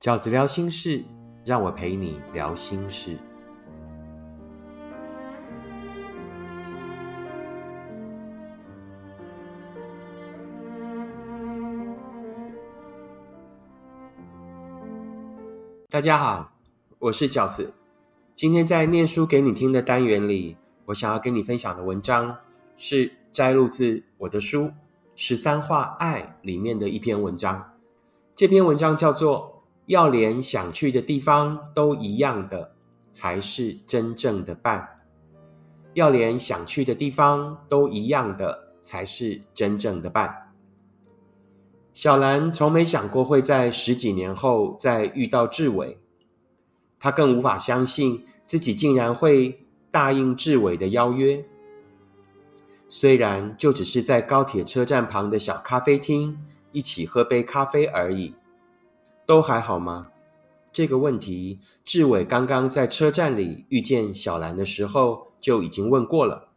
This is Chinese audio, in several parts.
饺子聊心事，让我陪你聊心事。大家好，我是饺子。今天在念书给你听的单元里，我想要跟你分享的文章是摘录自我的书《十三画爱》里面的一篇文章。这篇文章叫做“要连想去的地方都一样的，才是真正的伴”。要连想去的地方都一样的，才是真正的伴。小兰从没想过会在十几年后再遇到志伟，她更无法相信自己竟然会答应志伟的邀约。虽然就只是在高铁车站旁的小咖啡厅一起喝杯咖啡而已，都还好吗？这个问题，志伟刚刚在车站里遇见小兰的时候就已经问过了，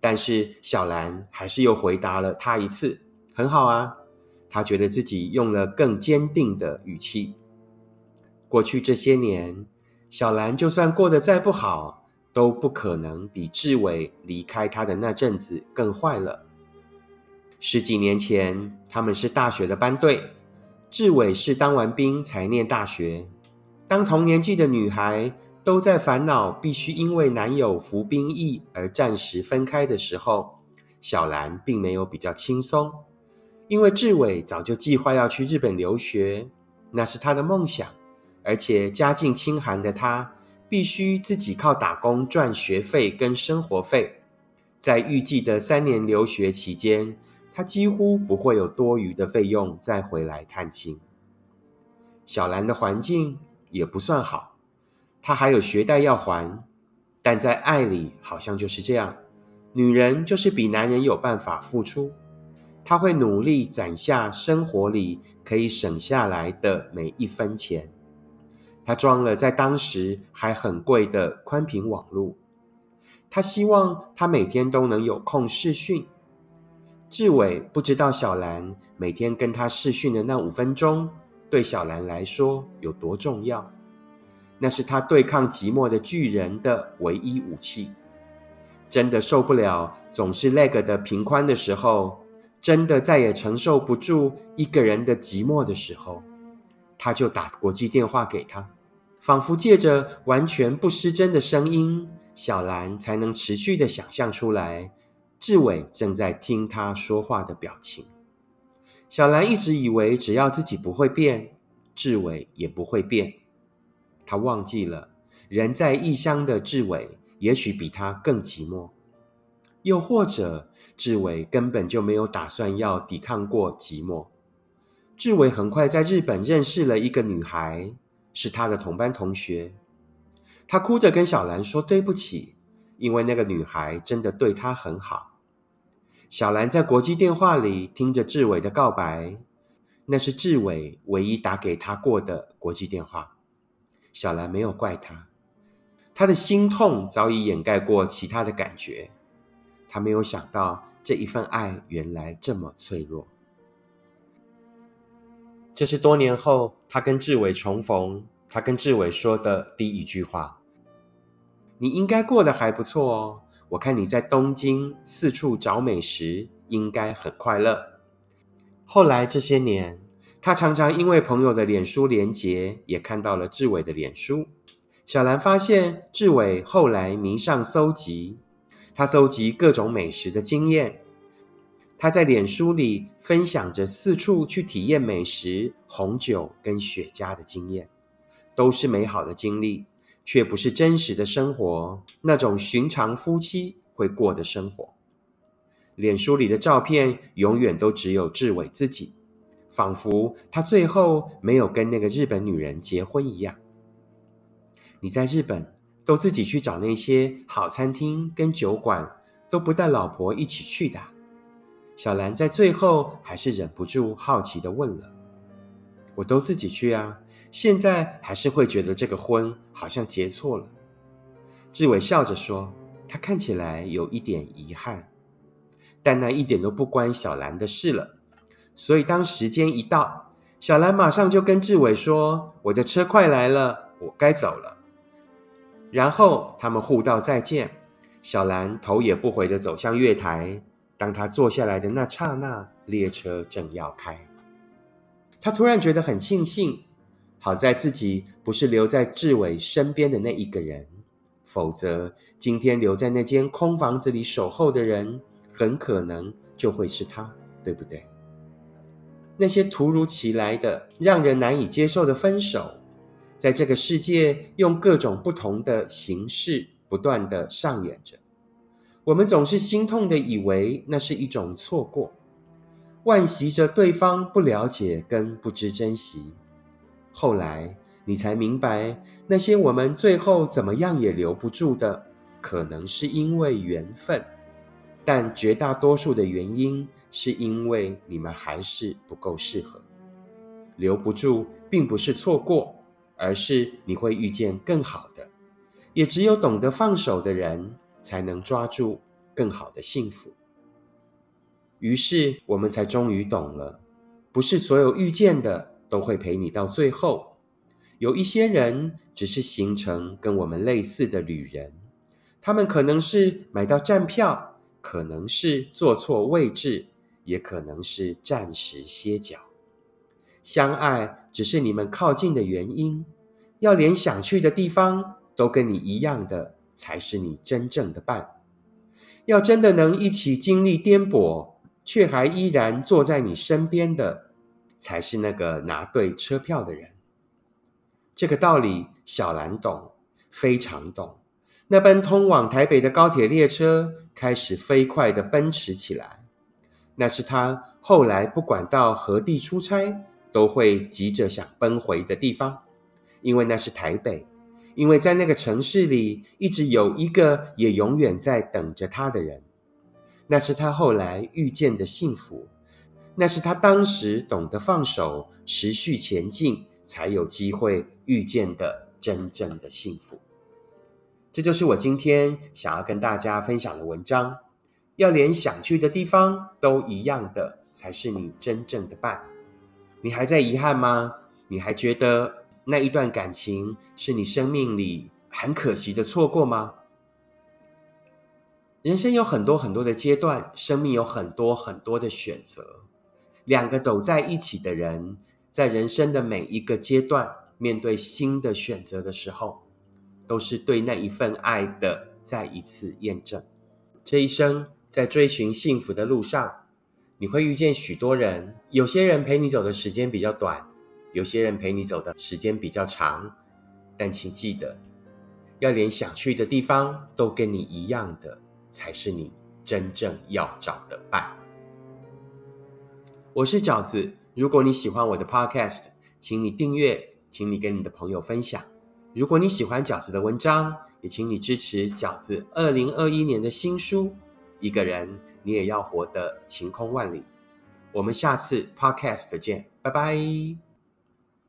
但是小兰还是又回答了他一次：“很好啊。”他觉得自己用了更坚定的语气。过去这些年，小兰就算过得再不好，都不可能比志伟离开他的那阵子更坏了。十几年前，他们是大学的班队，志伟是当完兵才念大学。当同年纪的女孩都在烦恼必须因为男友服兵役而暂时分开的时候，小兰并没有比较轻松。因为志伟早就计划要去日本留学，那是他的梦想，而且家境清寒的他必须自己靠打工赚学费跟生活费。在预计的三年留学期间，他几乎不会有多余的费用再回来探亲。小兰的环境也不算好，她还有学贷要还，但在爱里好像就是这样，女人就是比男人有办法付出。她会努力攒下生活里可以省下来的每一分钱。她装了在当时还很贵的宽频网络。她希望她每天都能有空视讯。志伟不知道小兰每天跟他视讯的那五分钟，对小兰来说有多重要。那是他对抗寂寞的巨人的唯一武器。真的受不了总是 lag 的平宽的时候。真的再也承受不住一个人的寂寞的时候，他就打国际电话给他，仿佛借着完全不失真的声音，小兰才能持续的想象出来志伟正在听他说话的表情。小兰一直以为只要自己不会变，志伟也不会变。他忘记了，人在异乡的志伟也许比他更寂寞。又或者，志伟根本就没有打算要抵抗过寂寞。志伟很快在日本认识了一个女孩，是他的同班同学。他哭着跟小兰说对不起，因为那个女孩真的对他很好。小兰在国际电话里听着志伟的告白，那是志伟唯一打给他过的国际电话。小兰没有怪他，他的心痛早已掩盖过其他的感觉。他没有想到这一份爱原来这么脆弱。这是多年后他跟志伟重逢，他跟志伟说的第一句话：“你应该过得还不错哦，我看你在东京四处找美食，应该很快乐。”后来这些年，他常常因为朋友的脸书连结，也看到了志伟的脸书。小兰发现志伟后来迷上搜集。他搜集各种美食的经验，他在脸书里分享着四处去体验美食、红酒跟雪茄的经验，都是美好的经历，却不是真实的生活，那种寻常夫妻会过的生活。脸书里的照片永远都只有志伟自己，仿佛他最后没有跟那个日本女人结婚一样。你在日本？都自己去找那些好餐厅跟酒馆，都不带老婆一起去的。小兰在最后还是忍不住好奇的问了：“我都自己去啊，现在还是会觉得这个婚好像结错了。”志伟笑着说：“他看起来有一点遗憾，但那一点都不关小兰的事了。所以当时间一到，小兰马上就跟志伟说：“我的车快来了，我该走了。”然后他们互道再见。小兰头也不回的走向月台。当他坐下来的那刹那，列车正要开。他突然觉得很庆幸，好在自己不是留在志伟身边的那一个人，否则今天留在那间空房子里守候的人，很可能就会是他，对不对？那些突如其来的、让人难以接受的分手，在这个世界用各种不同的形式不断的上演着。我们总是心痛的以为那是一种错过，惋惜着对方不了解跟不知珍惜。后来你才明白，那些我们最后怎么样也留不住的，可能是因为缘分，但绝大多数的原因是因为你们还是不够适合。留不住并不是错过，而是你会遇见更好的。也只有懂得放手的人。才能抓住更好的幸福。于是我们才终于懂了，不是所有遇见的都会陪你到最后。有一些人只是行程跟我们类似的旅人，他们可能是买到站票，可能是坐错位置，也可能是暂时歇脚。相爱只是你们靠近的原因，要连想去的地方都跟你一样的。才是你真正的伴。要真的能一起经历颠簸，却还依然坐在你身边的，才是那个拿对车票的人。这个道理，小兰懂，非常懂。那班通往台北的高铁列车开始飞快的奔驰起来。那是他后来不管到何地出差，都会急着想奔回的地方，因为那是台北。因为在那个城市里，一直有一个也永远在等着他的人，那是他后来遇见的幸福，那是他当时懂得放手，持续前进，才有机会遇见的真正的幸福。这就是我今天想要跟大家分享的文章。要连想去的地方都一样的，才是你真正的伴。你还在遗憾吗？你还觉得？那一段感情是你生命里很可惜的错过吗？人生有很多很多的阶段，生命有很多很多的选择。两个走在一起的人，在人生的每一个阶段，面对新的选择的时候，都是对那一份爱的再一次验证。这一生在追寻幸福的路上，你会遇见许多人，有些人陪你走的时间比较短。有些人陪你走的时间比较长，但请记得，要连想去的地方都跟你一样的，才是你真正要找的伴。我是饺子，如果你喜欢我的 Podcast，请你订阅，请你跟你的朋友分享。如果你喜欢饺子的文章，也请你支持饺子二零二一年的新书《一个人你也要活得晴空万里》。我们下次 Podcast 见，拜拜。